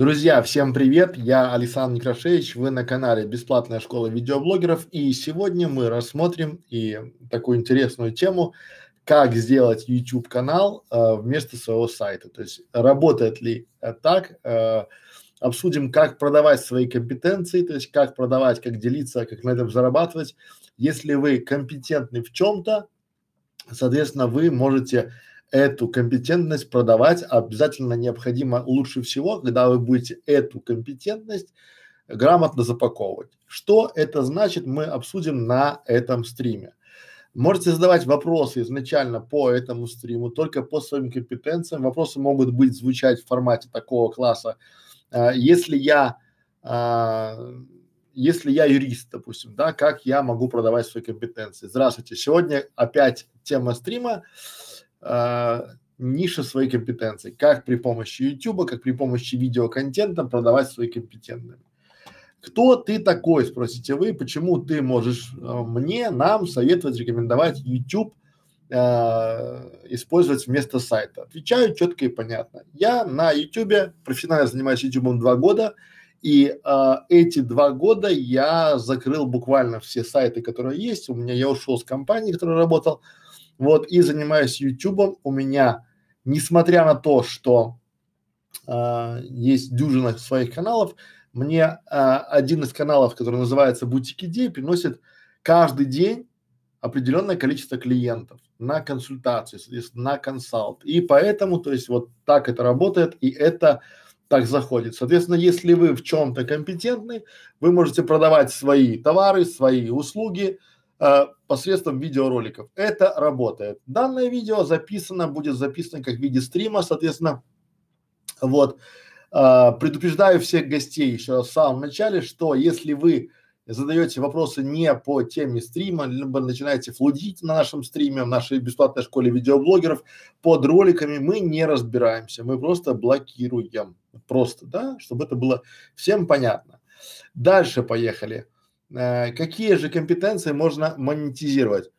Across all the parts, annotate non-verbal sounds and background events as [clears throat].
Друзья, всем привет! Я Александр Некрашевич, вы на канале Бесплатная школа видеоблогеров и сегодня мы рассмотрим и такую интересную тему, как сделать YouTube канал э, вместо своего сайта. То есть работает ли так, э, обсудим, как продавать свои компетенции, то есть как продавать, как делиться, как на этом зарабатывать. Если вы компетентны в чем-то, соответственно, вы можете эту компетентность продавать обязательно необходимо лучше всего, когда вы будете эту компетентность грамотно запаковывать. Что это значит, мы обсудим на этом стриме. Можете задавать вопросы изначально по этому стриму, только по своим компетенциям. Вопросы могут быть звучать в формате такого класса. А, если я, а, если я юрист, допустим, да, как я могу продавать свои компетенции? Здравствуйте. Сегодня опять тема стрима э, ниша своей компетенции. Как при помощи YouTube, как при помощи видеоконтента продавать свои компетенции. Кто ты такой, спросите вы, почему ты можешь э, мне, нам советовать, рекомендовать YouTube э, использовать вместо сайта? Отвечаю четко и понятно. Я на YouTube профессионально занимаюсь YouTube два года, и э, эти два года я закрыл буквально все сайты, которые есть. У меня я ушел с компании, которая работал, вот, и занимаюсь Ютубом. У меня, несмотря на то, что а, есть дюжина своих каналов, мне а, один из каналов, который называется Бутик Идей, приносит каждый день определенное количество клиентов на соответственно, на консалт. И поэтому, то есть вот так это работает, и это так заходит. Соответственно, если вы в чем-то компетентны, вы можете продавать свои товары, свои услуги, э, посредством видеороликов. Это работает. Данное видео записано, будет записано как в виде стрима, соответственно, вот. Э, предупреждаю всех гостей еще раз в самом начале, что если вы задаете вопросы не по теме стрима, либо начинаете флудить на нашем стриме, в нашей бесплатной школе видеоблогеров, под роликами мы не разбираемся, мы просто блокируем. Просто, да, чтобы это было всем понятно. Дальше поехали. Э, какие же компетенции можно монетизировать?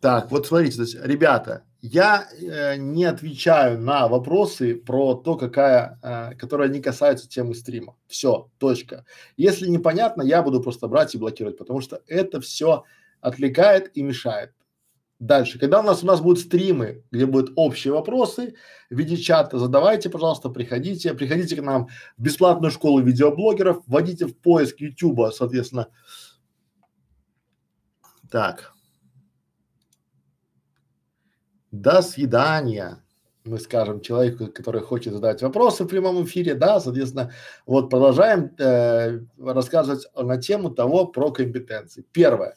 Так, вот смотрите, то есть, ребята, я э, не отвечаю на вопросы про то, какая, э, которые не касаются темы стрима. Все, точка. Если непонятно, я буду просто брать и блокировать, потому что это все отвлекает и мешает. Дальше, когда у нас у нас будут стримы, где будут общие вопросы в виде чата, задавайте, пожалуйста, приходите, приходите к нам в бесплатную школу видеоблогеров, вводите в поиск YouTube, соответственно. Так. До свидания. Мы скажем человеку, который хочет задать вопросы в прямом эфире, да, соответственно, вот продолжаем э, рассказывать на тему того про компетенции. Первое.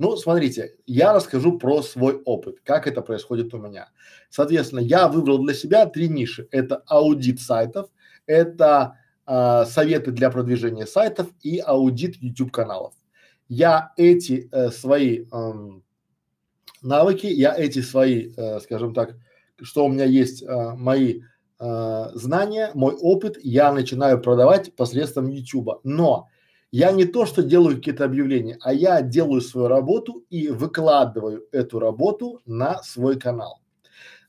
Ну, смотрите, я расскажу про свой опыт, как это происходит у меня. Соответственно, я выбрал для себя три ниши. Это аудит сайтов, это э, советы для продвижения сайтов и аудит YouTube каналов. Я эти э, свои э, навыки, я эти свои, э, скажем так, что у меня есть э, мои э, знания, мой опыт, я начинаю продавать посредством YouTube. Но я не то, что делаю какие-то объявления, а я делаю свою работу и выкладываю эту работу на свой канал.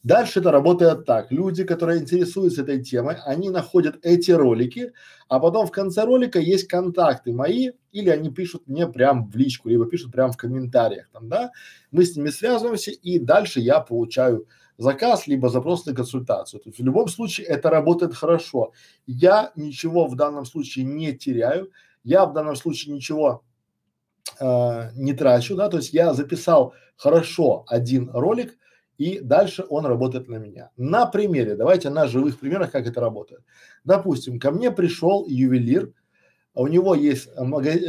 Дальше это работает так. Люди, которые интересуются этой темой, они находят эти ролики, а потом в конце ролика есть контакты мои, или они пишут мне прям в личку, либо пишут прям в комментариях там, да. Мы с ними связываемся, и дальше я получаю заказ, либо запрос на консультацию. То есть в любом случае это работает хорошо. Я ничего в данном случае не теряю, я в данном случае ничего э, не трачу, да, то есть я записал хорошо один ролик, и дальше он работает на меня. На примере, давайте на живых примерах, как это работает. Допустим, ко мне пришел ювелир, у него есть у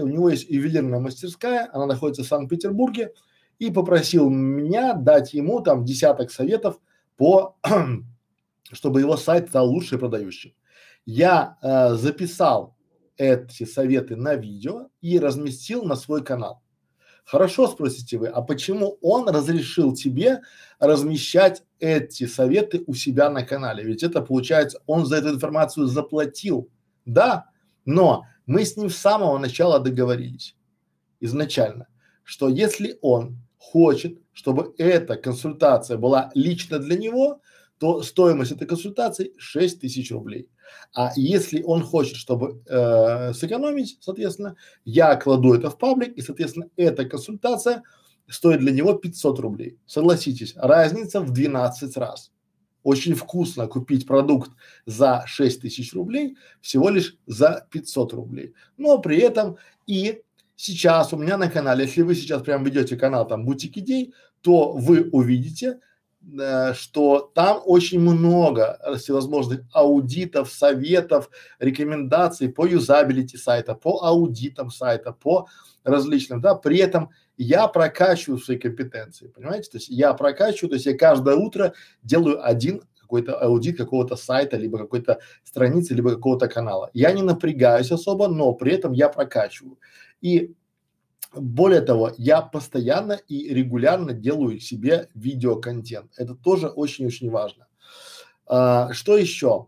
него есть ювелирная мастерская, она находится в Санкт-Петербурге, и попросил меня дать ему там десяток советов по, [clears throat] чтобы его сайт стал лучше продающим. Я э, записал эти советы на видео и разместил на свой канал. Хорошо, спросите вы, а почему он разрешил тебе размещать эти советы у себя на канале? Ведь это получается, он за эту информацию заплатил. Да, но мы с ним с самого начала договорились, изначально, что если он хочет, чтобы эта консультация была лично для него, то стоимость этой консультации 6 тысяч рублей. А если он хочет, чтобы э, сэкономить, соответственно, я кладу это в паблик, и, соответственно, эта консультация стоит для него 500 рублей. Согласитесь, разница в 12 раз. Очень вкусно купить продукт за 6 тысяч рублей всего лишь за 500 рублей. Но при этом и сейчас у меня на канале, если вы сейчас прям ведете канал там Бутик Идей, то вы увидите, что там очень много всевозможных аудитов, советов, рекомендаций по юзабилити сайта, по аудитам сайта, по различным, да, при этом я прокачиваю свои компетенции, понимаете? То есть я прокачиваю, то есть я каждое утро делаю один какой-то аудит какого-то сайта, либо какой-то страницы, либо какого-то канала. Я не напрягаюсь особо, но при этом я прокачиваю. И более того, я постоянно и регулярно делаю себе видеоконтент. Это тоже очень-очень важно. А, что еще?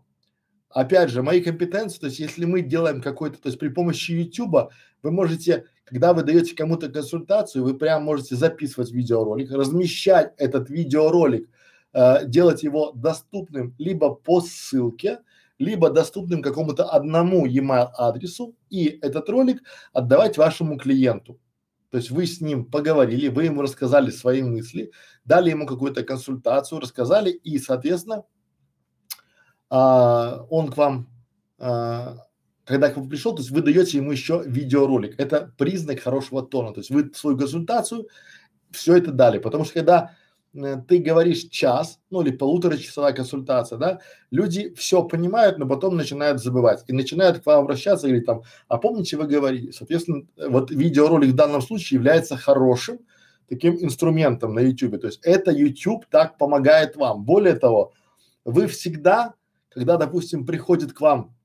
Опять же, мои компетенции, то есть если мы делаем какой-то, то есть при помощи YouTube вы можете когда вы даете кому-то консультацию, вы прям можете записывать видеоролик, размещать этот видеоролик, э, делать его доступным либо по ссылке, либо доступным какому-то одному email адресу и этот ролик отдавать вашему клиенту. То есть вы с ним поговорили, вы ему рассказали свои мысли, дали ему какую-то консультацию, рассказали и, соответственно, а, он к вам а, когда к вам пришел, то есть вы даете ему еще видеоролик. Это признак хорошего тона. То есть вы свою консультацию все это дали. Потому что когда ты говоришь час, ну или полуторачасовая консультация, да, люди все понимают, но потом начинают забывать и начинают к вам обращаться и говорить там, а помните вы говорили, соответственно, вот видеоролик в данном случае является хорошим таким инструментом на YouTube. То есть это YouTube так помогает вам. Более того, вы всегда, когда, допустим, приходит к вам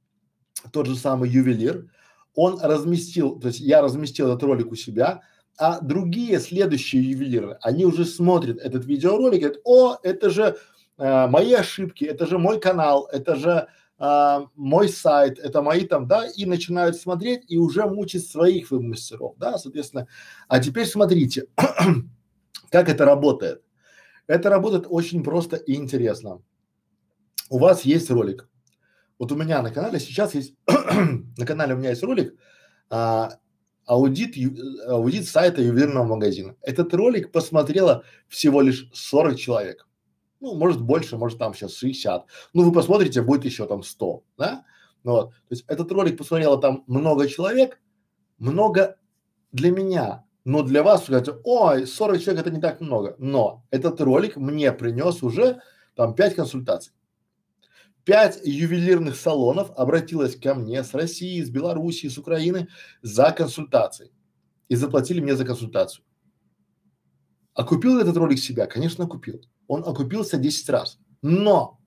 тот же самый ювелир, он разместил, то есть я разместил этот ролик у себя, а другие следующие ювелиры, они уже смотрят этот видеоролик и говорят, о, это же э, мои ошибки, это же мой канал, это же э, мой сайт, это мои там, да, и начинают смотреть и уже мучить своих мастеров, да, соответственно. А теперь смотрите, [clears throat] как это работает. Это работает очень просто и интересно. У вас есть ролик, вот у меня на канале сейчас есть, [clears throat] на канале у меня есть ролик а, аудит, аудит сайта ювелирного магазина. Этот ролик посмотрело всего лишь 40 человек. Ну, может больше, может там сейчас 60. Ну, вы посмотрите, будет еще там 100, да? Ну, вот. То есть этот ролик посмотрело там много человек, много для меня, но для вас, вы ой, 40 человек это не так много. Но этот ролик мне принес уже там 5 консультаций. Пять ювелирных салонов обратилось ко мне с России, с Белоруссии, с Украины за консультацией и заплатили мне за консультацию. Окупил этот ролик себя? Конечно, купил. Он окупился 10 раз. Но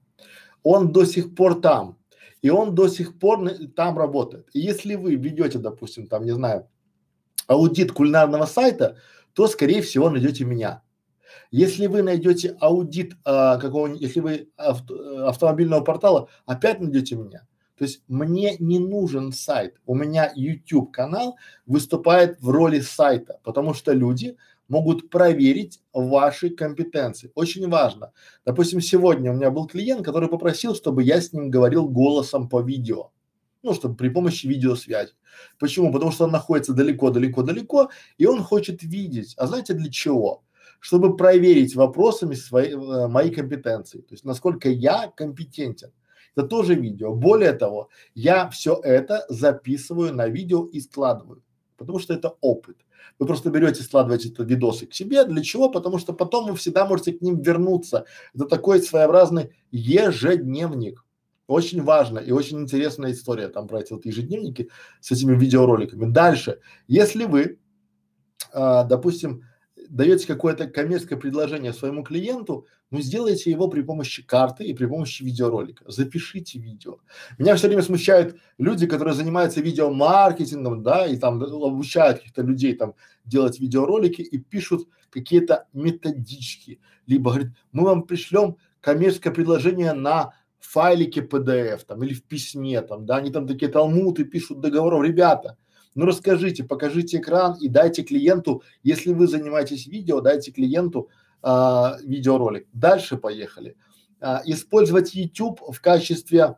он до сих пор там. И он до сих пор там работает. И если вы ведете, допустим, там, не знаю, аудит кулинарного сайта, то, скорее всего, найдете меня. Если вы найдете аудит а, какого-нибудь, если вы авто, автомобильного портала, опять найдете меня. То есть мне не нужен сайт. У меня YouTube канал выступает в роли сайта, потому что люди могут проверить ваши компетенции. Очень важно. Допустим, сегодня у меня был клиент, который попросил, чтобы я с ним говорил голосом по видео. Ну, чтобы при помощи видеосвязи. Почему? Потому что он находится далеко-далеко-далеко, и он хочет видеть. А знаете для чего? Чтобы проверить вопросами свои, э, мои компетенции, то есть насколько я компетентен. Это тоже видео. Более того, я все это записываю на видео и складываю, потому что это опыт. Вы просто берете, складываете это видосы к себе. Для чего? Потому что потом вы всегда можете к ним вернуться. Это такой своеобразный ежедневник. Очень важно и очень интересная история там про эти вот ежедневники с этими видеороликами. Дальше, если вы, а, допустим, даете какое-то коммерческое предложение своему клиенту, ну сделайте его при помощи карты и при помощи видеоролика. Запишите видео. Меня все время смущают люди, которые занимаются видеомаркетингом, да, и там обучают каких-то людей там делать видеоролики и пишут какие-то методички. Либо говорят, мы вам пришлем коммерческое предложение на файлике PDF там или в письме там, да, они там такие талмуты пишут договоров. Ребята, ну расскажите, покажите экран и дайте клиенту, если вы занимаетесь видео, дайте клиенту а, видеоролик. Дальше поехали. а, использовать YouTube в качестве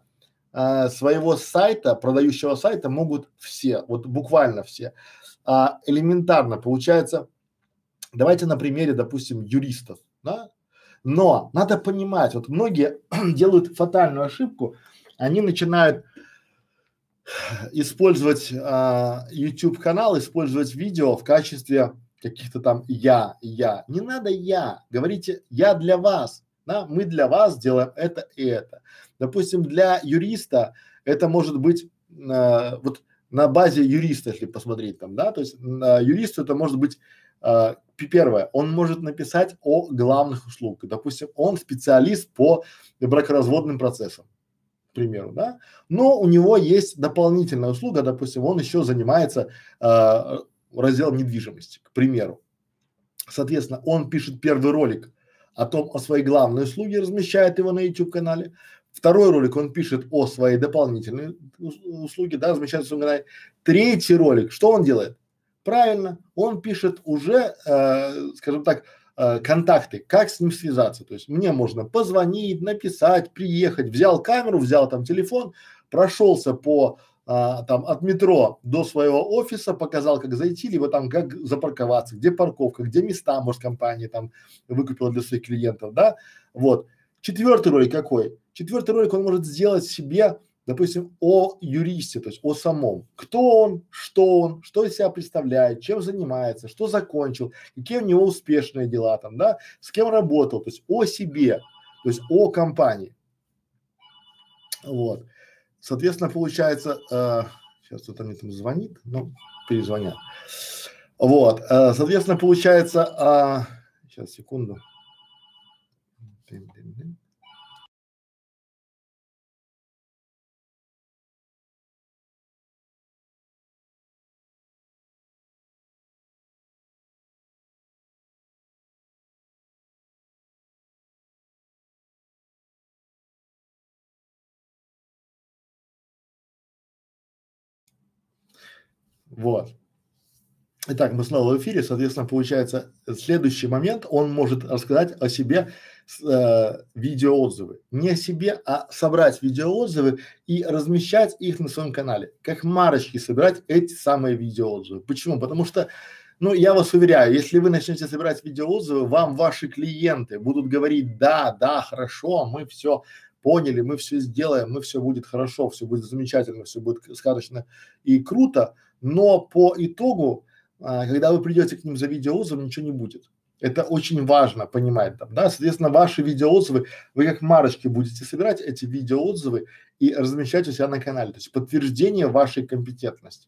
а, своего сайта, продающего сайта могут все, вот буквально все. А, элементарно получается, давайте на примере, допустим, юристов, да? Но надо понимать, вот многие [clears throat] делают фатальную ошибку, они начинают использовать а, YouTube канал, использовать видео в качестве каких-то там я, я. Не надо я, говорите я для вас, да, мы для вас делаем это и это. Допустим, для юриста это может быть э, вот на базе юриста, если посмотреть там, да, то есть на юристу это может быть э, первое, он может написать о главных услугах. Допустим, он специалист по бракоразводным процессам, примеру, да, но у него есть дополнительная услуга, допустим, он еще занимается э, разделом недвижимости, к примеру. Соответственно, он пишет первый ролик о том, о своей главной услуге, размещает его на YouTube канале. Второй ролик он пишет о своей дополнительной услуге, да, размещает своем канале. Третий ролик, что он делает? Правильно, он пишет уже, э, скажем так, э, контакты, как с ним связаться. То есть мне можно позвонить, написать, приехать, взял камеру, взял там телефон, прошелся по а, там от метро до своего офиса, показал, как зайти, либо там как запарковаться, где парковка, где места, может, компания там выкупила для своих клиентов, да, вот. Четвертый ролик какой? Четвертый ролик он может сделать себе, допустим, о юристе, то есть о самом. Кто он, что он, что из себя представляет, чем занимается, что закончил, какие у него успешные дела там, да, с кем работал, то есть о себе, то есть о компании. Вот. Соответственно, получается, э, сейчас кто-то мне там звонит, ну, перезвонят. Вот, э, соответственно, получается, э, сейчас, секунду. Вот. Итак, мы снова в эфире, соответственно, получается, следующий момент, он может рассказать о себе э, видеоотзывы. Не о себе, а собрать видеоотзывы и размещать их на своем канале. Как марочки собирать эти самые видеоотзывы. Почему? Потому что, ну, я вас уверяю, если вы начнете собирать видеоотзывы, вам ваши клиенты будут говорить, да, да, хорошо, мы все поняли, мы все сделаем, мы все будет хорошо, все будет замечательно, все будет сказочно и круто, но по итогу, а, когда вы придете к ним за видеоотзывом, ничего не будет. Это очень важно понимать там, да, соответственно, ваши видеоотзывы, вы как марочки будете собирать эти видеоотзывы и размещать у себя на канале, то есть подтверждение вашей компетентности.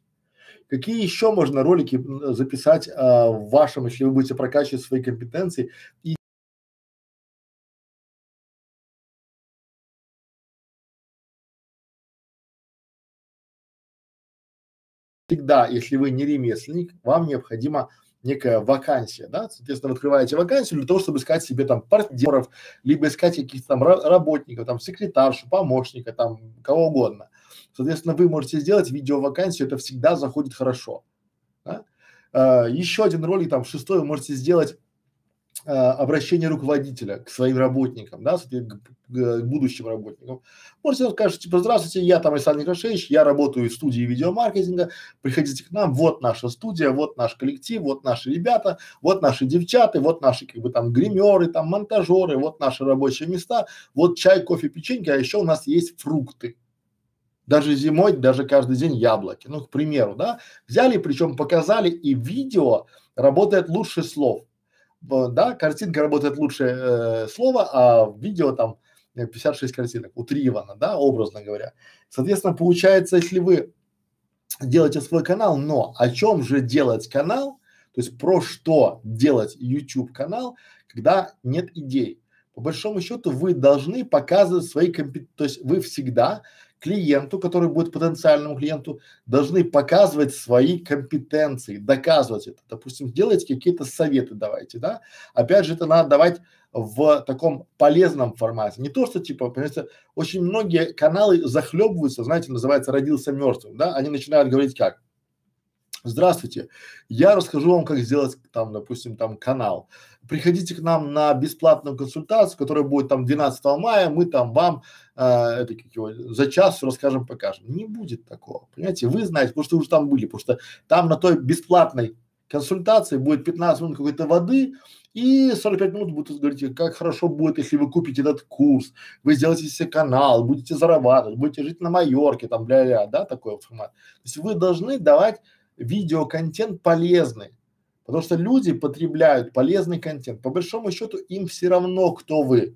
Какие еще можно ролики записать а, в вашем, если вы будете прокачивать свои компетенции и всегда, если вы не ремесленник, вам необходима некая вакансия, да, соответственно, вы открываете вакансию для того, чтобы искать себе там партнеров, либо искать каких-то там работников, там секретаршу, помощника, там кого угодно. Соответственно, вы можете сделать видео-вакансию, это всегда заходит хорошо. Да? А, еще один ролик, там, шестой, вы можете сделать э, обращение руководителя к своим работникам, да, к, к будущим работникам. Можете сказать, типа, здравствуйте, я там Александр Некрашевич, я работаю в студии видеомаркетинга, приходите к нам, вот наша студия, вот наш коллектив, вот наши ребята, вот наши девчата, вот наши, как бы, там, гримеры, там, монтажеры, вот наши рабочие места, вот чай, кофе, печеньки, а еще у нас есть фрукты. Даже зимой, даже каждый день яблоки. Ну, к примеру, да, взяли, причем показали, и видео работает лучше слов да, картинка работает лучше э, слова, а в видео там 56 картинок, утрировано, да, образно говоря. Соответственно, получается, если вы делаете свой канал, но о чем же делать канал, то есть про что делать YouTube канал, когда нет идей. По большому счету вы должны показывать свои компетенции, то есть вы всегда клиенту, который будет потенциальному клиенту, должны показывать свои компетенции, доказывать это. Допустим, делайте какие-то советы давайте, да. Опять же, это надо давать в таком полезном формате. Не то, что типа, понимаете, очень многие каналы захлебываются, знаете, называется родился мертвым, да, они начинают говорить как? Здравствуйте, я расскажу вам, как сделать там, допустим, там канал. Приходите к нам на бесплатную консультацию, которая будет там 12 мая, мы там вам э, это как его, за час расскажем, покажем. Не будет такого, понимаете? Вы знаете, потому что уже там были, потому что там на той бесплатной консультации будет 15 минут какой-то воды и 45 минут будут говорить, как хорошо будет, если вы купите этот курс, вы сделаете себе канал, будете зарабатывать, будете жить на Майорке, там, бля-бля, да, такой формат. То есть вы должны давать видеоконтент полезный, потому что люди потребляют полезный контент. По большому счету им все равно, кто вы,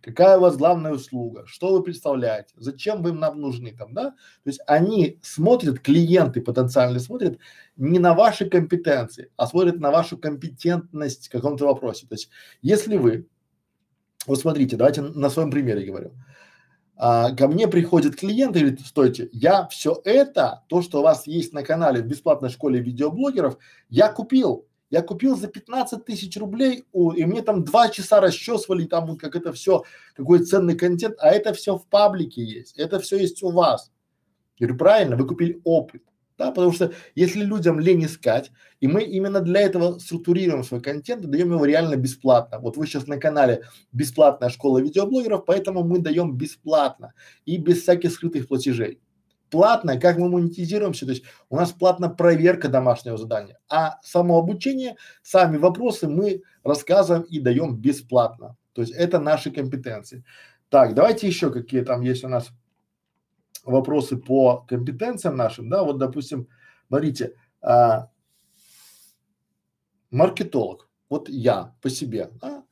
какая у вас главная услуга, что вы представляете, зачем вы им нам нужны там, да? То есть они смотрят, клиенты потенциально смотрят не на ваши компетенции, а смотрят на вашу компетентность в каком-то вопросе. То есть если вы, вот смотрите, давайте на своем примере говорю, а, ко мне приходит клиент и говорит, стойте, я все это, то, что у вас есть на канале в бесплатной школе видеоблогеров, я купил. Я купил за 15 тысяч рублей, у, и мне там два часа расчесывали, там вот как это все, какой ценный контент, а это все в паблике есть, это все есть у вас. Я говорю, правильно, вы купили опыт. Да, потому что если людям лень искать, и мы именно для этого структурируем свой контент и даем его реально бесплатно. Вот вы сейчас на канале бесплатная школа видеоблогеров, поэтому мы даем бесплатно и без всяких скрытых платежей. Платно, как мы монетизируемся, то есть у нас платная проверка домашнего задания, а само обучение, сами вопросы мы рассказываем и даем бесплатно. То есть это наши компетенции. Так, давайте еще какие там есть у нас вопросы по компетенциям нашим, да, вот, допустим, смотрите, а, маркетолог, вот я по себе, а,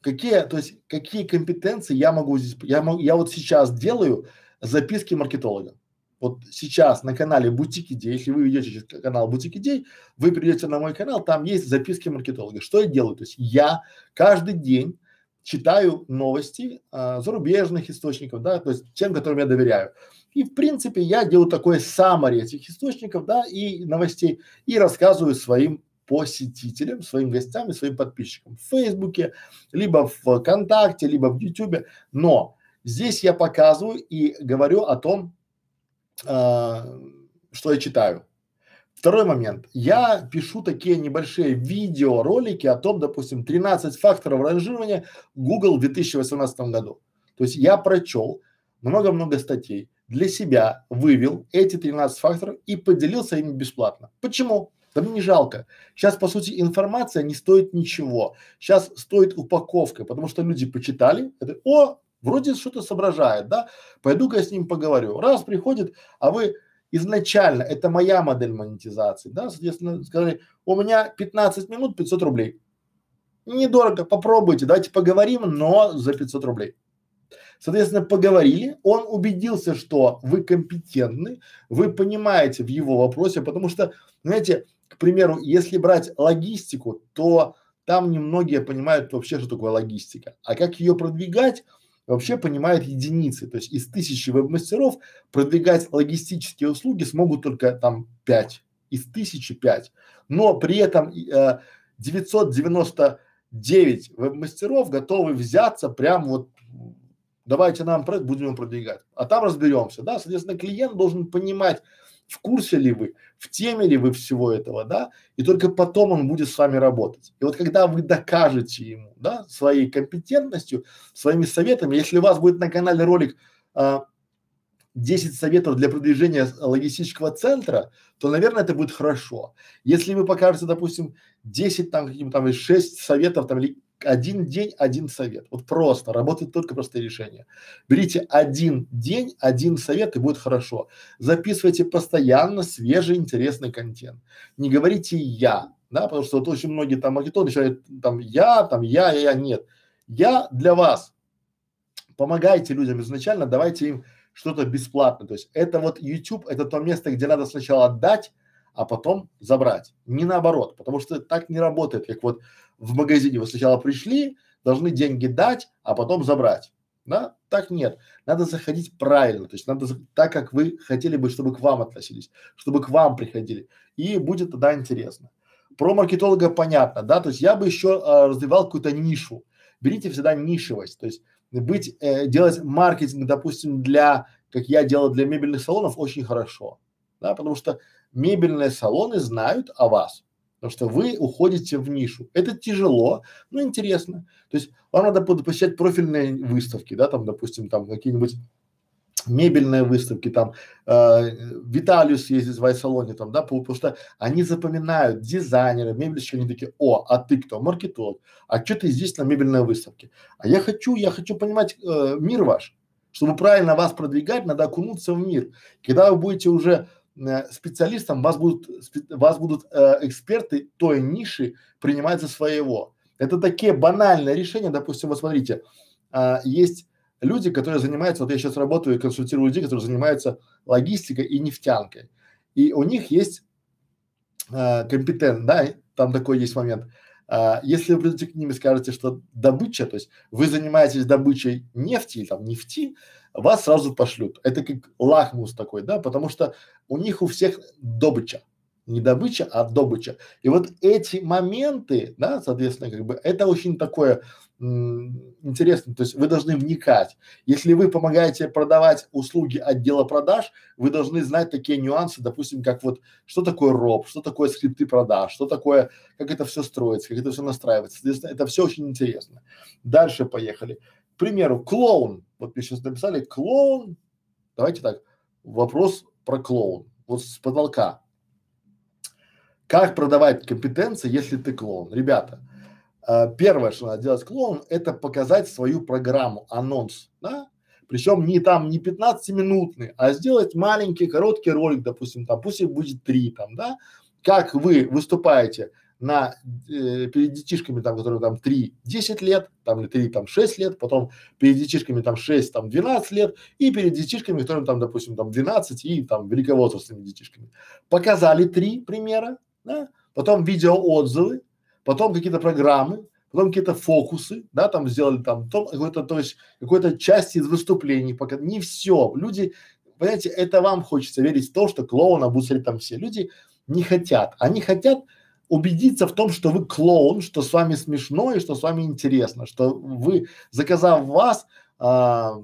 какие, то есть какие компетенции я могу здесь, я могу, я вот сейчас делаю записки маркетолога. Вот сейчас на канале Бутик Идей, если вы ведете через канал Бутик Идей, вы придете на мой канал, там есть записки маркетолога. Что я делаю? То есть я каждый день читаю новости а, зарубежных источников, да, то есть тем, которым я доверяю. И в принципе я делаю такой summary этих источников, да, и новостей, и рассказываю своим посетителям, своим гостям и своим подписчикам в Фейсбуке, либо в ВКонтакте, либо в Ютубе. Но здесь я показываю и говорю о том, э, что я читаю. Второй момент. Я пишу такие небольшие видеоролики о том, допустим, 13 факторов ранжирования Google в 2018 году. То есть я прочел много-много статей, для себя вывел эти 13 факторов и поделился ими бесплатно. Почему? Да мне не жалко. Сейчас, по сути, информация не стоит ничего. Сейчас стоит упаковка, потому что люди почитали, это, о, вроде что-то соображает, да, пойду-ка я с ним поговорю. Раз приходит, а вы изначально, это моя модель монетизации, да, соответственно, сказали, у меня 15 минут 500 рублей. Недорого, попробуйте, давайте поговорим, но за 500 рублей. Соответственно, поговорили, он убедился, что вы компетентны, вы понимаете в его вопросе, потому что, знаете, к примеру, если брать логистику, то там немногие понимают вообще, что такое логистика. А как ее продвигать, вообще понимают единицы. То есть из тысячи веб-мастеров продвигать логистические услуги смогут только там пять, из тысячи пять. Но при этом э, 999 веб-мастеров готовы взяться прям вот давайте нам проект, будем продвигать. А там разберемся, да, соответственно, клиент должен понимать, в курсе ли вы, в теме ли вы всего этого, да, и только потом он будет с вами работать. И вот когда вы докажете ему, да, своей компетентностью, своими советами, если у вас будет на канале ролик а, 10 советов для продвижения логистического центра, то, наверное, это будет хорошо. Если вы покажете, допустим, 10 там, каким там, 6 советов там, или один день, один совет. Вот просто, работает только простые решения. Берите один день, один совет и будет хорошо. Записывайте постоянно свежий, интересный контент. Не говорите я, да, потому что вот очень многие там маркетологи начинают там я, там я, я, я, нет. Я для вас. Помогайте людям изначально, давайте им что-то бесплатное. То есть это вот YouTube, это то место, где надо сначала отдать, а потом забрать. Не наоборот, потому что так не работает, как вот в магазине вы сначала пришли, должны деньги дать, а потом забрать. Да? Так нет. Надо заходить правильно, то есть надо так, как вы хотели бы, чтобы к вам относились, чтобы к вам приходили. И будет тогда интересно. Про маркетолога понятно, да, то есть я бы еще э, развивал какую-то нишу. Берите всегда нишевость, то есть быть, э, делать маркетинг, допустим, для, как я делал для мебельных салонов, очень хорошо да, потому что мебельные салоны знают о вас, потому что вы уходите в нишу. Это тяжело, но интересно. То есть вам надо посещать профильные выставки, да, там, допустим, там какие-нибудь мебельные выставки, там, э, Виталиус ездит в айсалоне, там, да, потому что они запоминают дизайнеры, мебельщики, они такие, о, а ты кто? Маркетолог. А что ты здесь на мебельной выставке? А я хочу, я хочу понимать э, мир ваш. Чтобы правильно вас продвигать, надо окунуться в мир. Когда вы будете уже специалистом, вас будут, вас будут э, эксперты той ниши принимать за своего. Это такие банальные решения, допустим, вот смотрите, э, есть люди, которые занимаются, вот я сейчас работаю и консультирую людей, которые занимаются логистикой и нефтянкой. И у них есть э, компетент, да, там такой есть момент. Э, если вы придете к ним и скажете, что добыча, то есть вы занимаетесь добычей нефти, там нефти, вас сразу пошлют. Это как лахмус такой, да, потому что у них у всех добыча не добыча, а добыча. И вот эти моменты, да, соответственно, как бы это очень такое интересно, то есть вы должны вникать. Если вы помогаете продавать услуги отдела продаж, вы должны знать такие нюансы, допустим, как вот что такое роб, что такое скрипты продаж, что такое, как это все строится, как это все настраивается. Соответственно, это все очень интересно. Дальше поехали. К примеру, клоун. Вот мне сейчас написали клоун. Давайте так. Вопрос про клоун. Вот с потолка. Как продавать компетенции, если ты клоун? Ребята, э, первое, что надо делать клоун, это показать свою программу, анонс, да? Причем не там, не 15-минутный, а сделать маленький, короткий ролик, допустим, там, пусть их будет три, там, да? Как вы выступаете на, э, перед детишками, там, которым там 3-10 лет, там, или 3, там, 6 лет, потом перед детишками там 6, там, 12 лет, и перед детишками, которым там, допустим, там 12 и там великовозрастными детишками. Показали три примера, да? потом видеоотзывы, потом какие-то программы, потом какие-то фокусы, да, там сделали там, то, какой-то, то есть какой-то части из выступлений, пока не все. Люди, понимаете, это вам хочется верить в то, что клоуна будут там все. Люди не хотят. Они хотят убедиться в том, что вы клоун, что с вами смешно и что с вами интересно, что вы, заказав вас, а,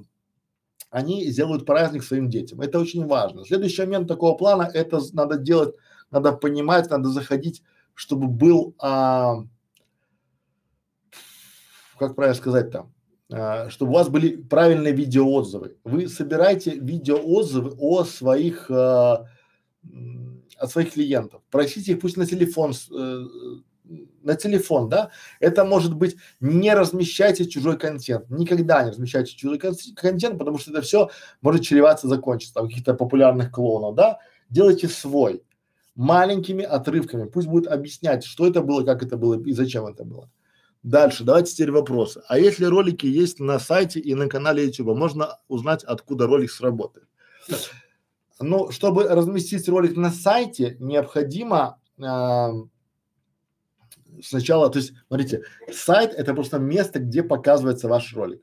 они сделают праздник своим детям. Это очень важно. Следующий момент такого плана, это надо делать надо понимать, надо заходить, чтобы был, а, как правильно сказать там, чтобы у вас были правильные видеоотзывы. Вы собираете видеоотзывы о своих, а, от своих клиентов. Просите их пусть на телефон, э, на телефон, да, это может быть не размещайте чужой контент, никогда не размещайте чужой контент, потому что это все может чреваться закончиться, там каких-то популярных клоунов, да, делайте свой, маленькими отрывками. Пусть будет объяснять, что это было, как это было и зачем это было. Дальше, давайте теперь вопросы. А если ролики есть на сайте и на канале YouTube, можно узнать, откуда ролик сработает? Ну, чтобы разместить ролик на сайте, необходимо э, сначала, то есть, смотрите, сайт это просто место, где показывается ваш ролик.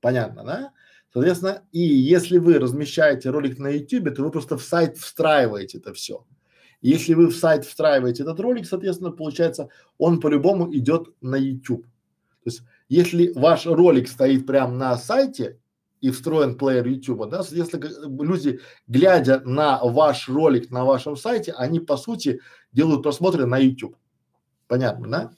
Понятно, да? Соответственно, и если вы размещаете ролик на YouTube, то вы просто в сайт встраиваете это все. Если вы в сайт встраиваете этот ролик, соответственно, получается, он по-любому идет на YouTube. То есть, если ваш ролик стоит прямо на сайте и встроен плеер YouTube, да, соответственно, люди, глядя на ваш ролик на вашем сайте, они по сути делают просмотры на YouTube. Понятно, да?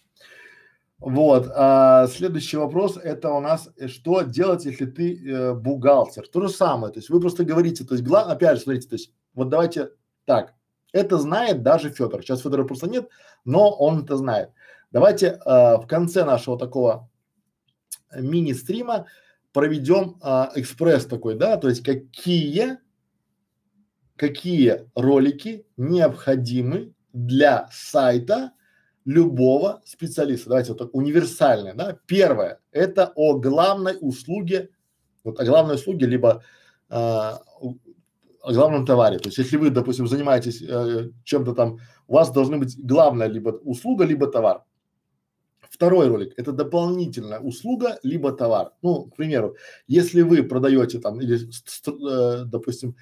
Вот. А, следующий вопрос это у нас, э, что делать, если ты э, бухгалтер? То же самое, то есть вы просто говорите, то есть главное, опять же, смотрите, то есть вот давайте так, это знает даже Федор. Сейчас Федора просто нет, но он это знает. Давайте э, в конце нашего такого мини-стрима проведем э, экспресс такой, да, то есть какие, какие ролики необходимы для сайта любого специалиста. Давайте вот так универсальное, да. Первое – это о главной услуге, вот о главной услуге, либо э, о главном товаре. То есть, если вы, допустим, занимаетесь э, чем-то там, у вас должны быть главная либо услуга, либо товар. Второй ролик – это дополнительная услуга, либо товар. Ну, к примеру, если вы продаете там или, э, допустим,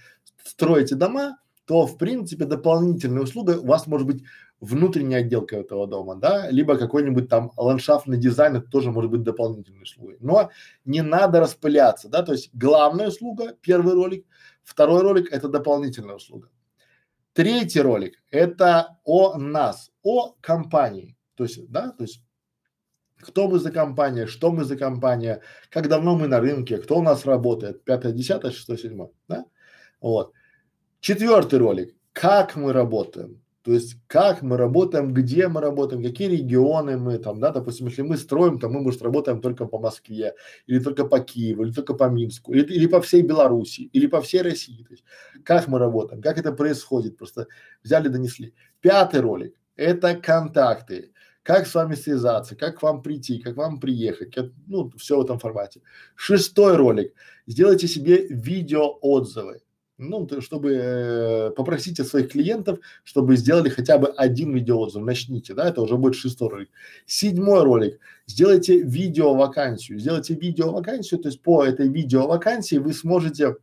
строите дома, то, в принципе, дополнительная услуга у вас может быть внутренняя отделка этого дома, да, либо какой-нибудь там ландшафтный дизайн, это тоже может быть дополнительной услугой. Но не надо распыляться, да, то есть главная услуга, первый ролик – Второй ролик – это дополнительная услуга. Третий ролик – это о нас, о компании. То есть, да, то есть кто мы за компания, что мы за компания, как давно мы на рынке, кто у нас работает, пятое, десятое, шестое, седьмое, да? Вот. Четвертый ролик, как мы работаем, то есть как мы работаем, где мы работаем, какие регионы мы там, да, допустим, если мы строим, то мы, может, работаем только по Москве, или только по Киеву, или только по Минску, или, или по всей Беларуси, или по всей России, то есть как мы работаем, как это происходит, просто взяли, донесли. Пятый ролик – это контакты как с вами связаться, как к вам прийти, как вам приехать, как, ну, все в этом формате. Шестой ролик. Сделайте себе видео отзывы. Ну, то, чтобы э, попросите своих клиентов, чтобы сделали хотя бы один видеоотзыв, начните, да, это уже будет шестой ролик. Седьмой ролик. Сделайте видео вакансию, сделайте видео вакансию, то есть по этой видео вакансии вы сможете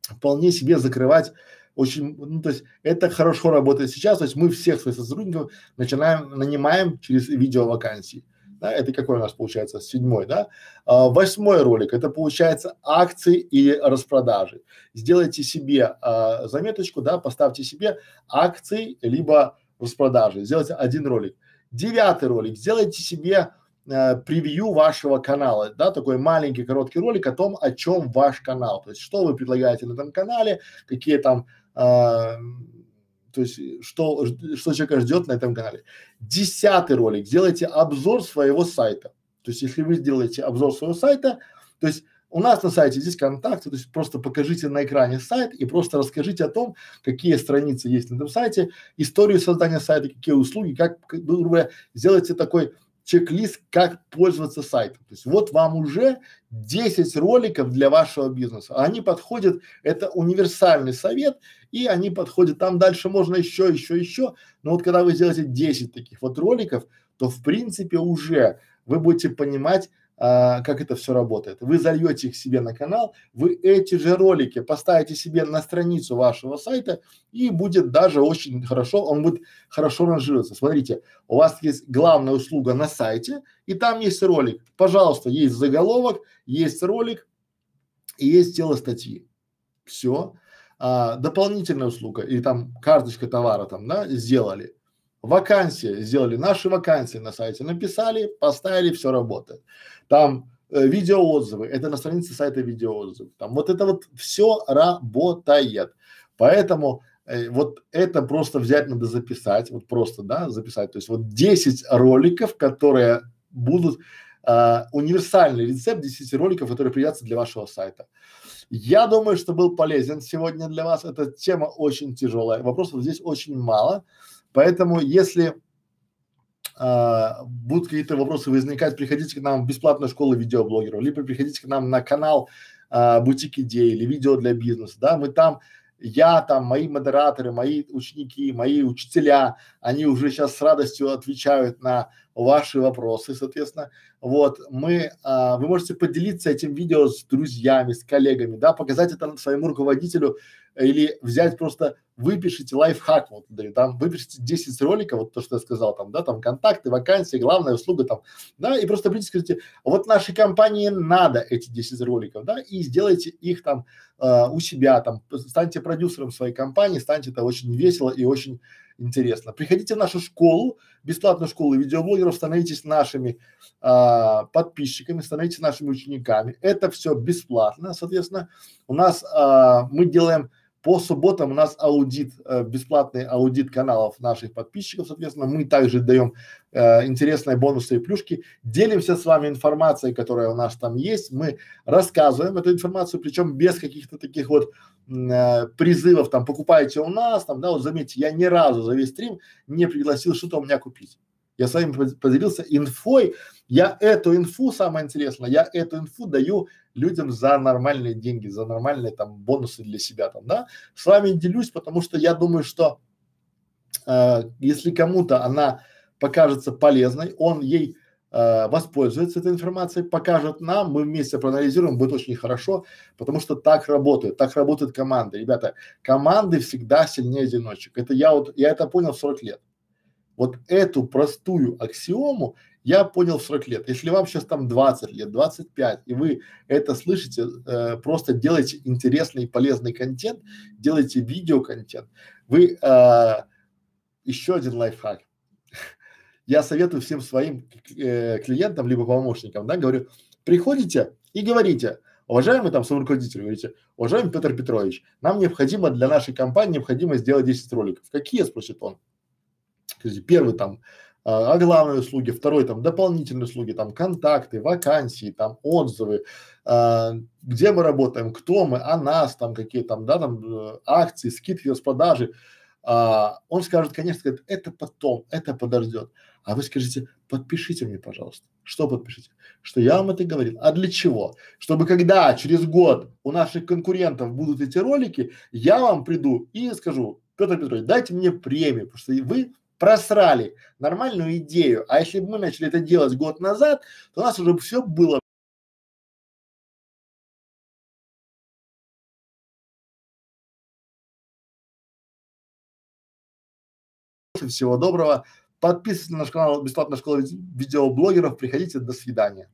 вполне себе закрывать очень, ну, то есть это хорошо работает сейчас, то есть мы всех своих сотрудников начинаем, нанимаем через видео вакансии. Да, это какой у нас получается седьмой, да? А, восьмой ролик, это получается акции и распродажи. Сделайте себе а, заметочку, да, поставьте себе акции либо распродажи, сделайте один ролик. Девятый ролик, сделайте себе э, превью вашего канала, да, такой маленький короткий ролик о том, о чем ваш канал, то есть что вы предлагаете на этом канале, какие там а, то есть что, что человека ждет на этом канале. Десятый ролик. Сделайте обзор своего сайта. То есть если вы сделаете обзор своего сайта, то есть у нас на сайте здесь контакты, то есть просто покажите на экране сайт и просто расскажите о том, какие страницы есть на этом сайте, историю создания сайта, какие услуги, как, грубо говоря, сделайте такой чек-лист, как пользоваться сайтом. То есть вот вам уже 10 роликов для вашего бизнеса. Они подходят, это универсальный совет, и они подходят, там дальше можно еще, еще, еще. Но вот когда вы сделаете 10 таких вот роликов, то в принципе уже вы будете понимать, а, как это все работает. Вы зальете их себе на канал, вы эти же ролики поставите себе на страницу вашего сайта и будет даже очень хорошо, он будет хорошо ранжироваться. Смотрите, у вас есть главная услуга на сайте и там есть ролик. Пожалуйста, есть заголовок, есть ролик и есть тело статьи. Все. А, дополнительная услуга или там карточка товара там, да, сделали. Вакансия, сделали наши вакансии на сайте, написали, поставили, все работает. Там э, видеоотзывы, это на странице сайта видеоотзывы. Там вот это вот все работает. Поэтому э, вот это просто взять надо записать, вот просто, да, записать. То есть вот 10 роликов, которые будут э, универсальный рецепт 10 роликов, которые пригодятся для вашего сайта. Я думаю, что был полезен сегодня для вас. Эта тема очень тяжелая. Вопросов здесь очень мало. Поэтому, если а, будут какие-то вопросы возникать, приходите к нам в бесплатную школу видеоблогеров, либо приходите к нам на канал а, Бутик идей или видео для бизнеса, да, мы там я там, мои модераторы, мои ученики, мои учителя, они уже сейчас с радостью отвечают на ваши вопросы, соответственно. Вот, мы, а, вы можете поделиться этим видео с друзьями, с коллегами, да, показать это своему руководителю или взять просто выпишите лайфхак, вот даю, там выпишите 10 роликов, вот то, что я сказал, там, да, там контакты, вакансии, главная услуга там, да, и просто придите, скажите, вот нашей компании надо эти 10 роликов, да, и сделайте их там э, у себя, там, станьте продюсером своей компании, станьте это очень весело и очень интересно. Приходите в нашу школу, бесплатную школу видеоблогеров, становитесь нашими а, подписчиками, становитесь нашими учениками. Это все бесплатно, соответственно. У нас а, мы делаем по субботам у нас аудит, э, бесплатный аудит каналов наших подписчиков, соответственно, мы также даем э, интересные бонусы и плюшки, делимся с вами информацией, которая у нас там есть, мы рассказываем эту информацию, причем без каких-то таких вот э, призывов, там, покупайте у нас, там, да, вот заметьте, я ни разу за весь стрим не пригласил что-то у меня купить. Я с вами поделился инфой, я эту инфу, самое интересное, я эту инфу даю людям за нормальные деньги, за нормальные там бонусы для себя там, да. С вами делюсь, потому что я думаю, что э, если кому-то она покажется полезной, он ей э, воспользуется этой информацией, покажет нам, мы вместе проанализируем, будет очень хорошо, потому что так работает, так работают команды. Ребята, команды всегда сильнее одиночек. Это я вот, я это понял в 40 лет. Вот эту простую аксиому я понял в 40 лет. Если вам сейчас там 20 лет, 25, и вы это слышите, э, просто делайте интересный и полезный контент, делайте видеоконтент. Вы э, еще один лайфхак. [laughs] Я советую всем своим э, клиентам либо помощникам, да, говорю, приходите и говорите, уважаемый там руководитель, говорите, уважаемый Петр Петрович, нам необходимо для нашей компании необходимо сделать 10 роликов. Какие, спросит он. Первый там а, главные услуги, второй там дополнительные услуги, там контакты, вакансии, там отзывы, а, где мы работаем, кто мы, о нас, там какие там, да, там э, акции, скидки, распродажи. А, он скажет, конечно, скажет, это потом, это подождет. А вы скажите, подпишите мне, пожалуйста. Что подпишите? Что я вам это говорил. А для чего? Чтобы когда через год у наших конкурентов будут эти ролики, я вам приду и скажу, Петр Петрович, дайте мне премию, потому что вы просрали нормальную идею. А если бы мы начали это делать год назад, то у нас уже все было Всего доброго. Подписывайтесь на наш канал Бесплатная школа видеоблогеров. Приходите. До свидания.